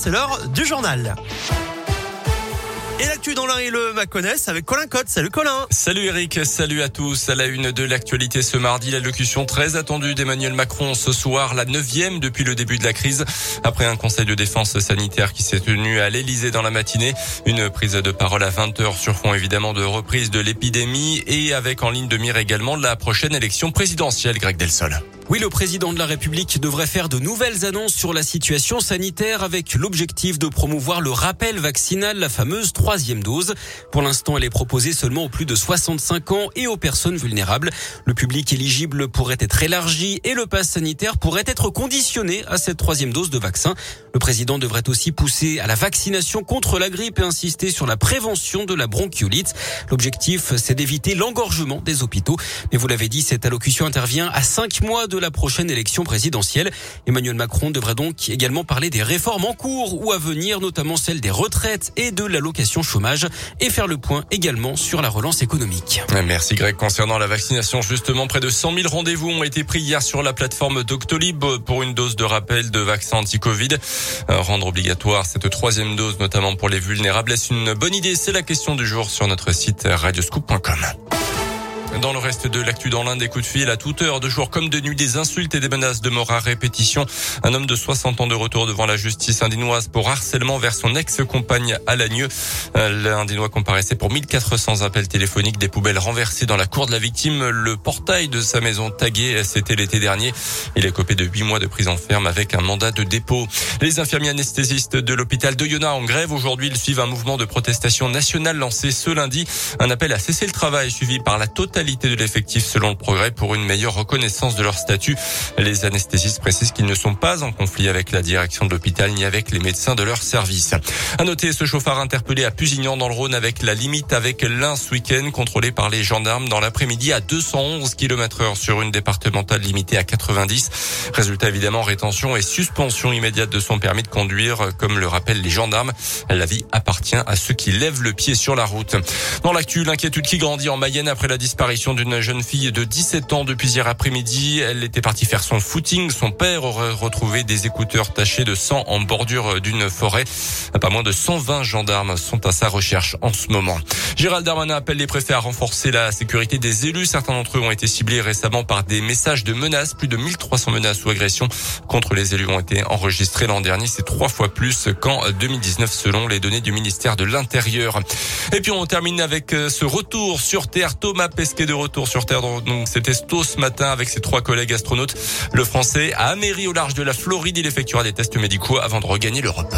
C'est l'heure du journal. Et l'actu dans l'un et le Maconnais avec Colin Cotte. Salut Colin. Salut Eric, salut à tous. À la une de l'actualité ce mardi, l'allocution très attendue d'Emmanuel Macron ce soir, la neuvième depuis le début de la crise. Après un conseil de défense sanitaire qui s'est tenu à l'Elysée dans la matinée, une prise de parole à 20 heures sur fond évidemment de reprise de l'épidémie et avec en ligne de mire également la prochaine élection présidentielle, Greg Delsol. Oui, le président de la République devrait faire de nouvelles annonces sur la situation sanitaire avec l'objectif de promouvoir le rappel vaccinal, la fameuse troisième dose. Pour l'instant, elle est proposée seulement aux plus de 65 ans et aux personnes vulnérables. Le public éligible pourrait être élargi et le pass sanitaire pourrait être conditionné à cette troisième dose de vaccin. Le président devrait aussi pousser à la vaccination contre la grippe et insister sur la prévention de la bronchiolite. L'objectif, c'est d'éviter l'engorgement des hôpitaux. Mais vous l'avez dit, cette allocution intervient à cinq mois de la prochaine élection présidentielle. Emmanuel Macron devrait donc également parler des réformes en cours ou à venir, notamment celle des retraites et de l'allocation chômage et faire le point également sur la relance économique. Merci Greg. Concernant la vaccination, justement, près de 100 000 rendez-vous ont été pris hier sur la plateforme Doctolib pour une dose de rappel de vaccin anti-Covid. Euh, rendre obligatoire cette troisième dose, notamment pour les vulnérables, est-ce une bonne idée? C'est la question du jour sur notre site radioscoop.com. Dans le reste de l'actu dans l'Inde, des coups de fil à toute heure, de jour comme de nuit, des insultes et des menaces de mort à répétition. Un homme de 60 ans de retour devant la justice indinoise pour harcèlement vers son ex-compagne à Lagneux. L'Indinois comparaissait pour 1400 appels téléphoniques, des poubelles renversées dans la cour de la victime, le portail de sa maison tagué, c'était l'été dernier. Il est copé de 8 mois de prison ferme avec un mandat de dépôt. Les infirmiers anesthésistes de l'hôpital de Yona en grève aujourd'hui, ils suivent un mouvement de protestation nationale lancé ce lundi. Un appel à cesser le travail suivi par la totalité de l'effectif selon le progrès pour une meilleure reconnaissance de leur statut. Les anesthésistes précisent qu'ils ne sont pas en conflit avec la direction de l'hôpital ni avec les médecins de leur service. À noter ce chauffard interpellé à Pusignan dans le Rhône avec la limite avec l'un ce week-end contrôlé par les gendarmes dans l'après-midi à 211 km heure sur une départementale limitée à 90. Résultat évidemment rétention et suspension immédiate de son permis de conduire comme le rappellent les gendarmes. La vie appartient à ceux qui lèvent le pied sur la route. Dans l'actu, l'inquiétude qui grandit en Mayenne après la disparition d'une jeune fille de 17 ans depuis hier après-midi. Elle était partie faire son footing. Son père aurait retrouvé des écouteurs tachés de sang en bordure d'une forêt. Pas moins de 120 gendarmes sont à sa recherche en ce moment. Gérald Darmanin appelle les préfets à renforcer la sécurité des élus. Certains d'entre eux ont été ciblés récemment par des messages de menaces. Plus de 1300 menaces ou agressions contre les élus ont été enregistrés l'an dernier. C'est trois fois plus qu'en 2019 selon les données du ministère de l'Intérieur. Et puis on termine avec euh, ce retour sur Terre. Thomas Pesquet de retour sur Terre. Donc c'était tôt ce matin avec ses trois collègues astronautes. Le Français a améri au large de la Floride. Il effectuera des tests médicaux avant de regagner l'Europe.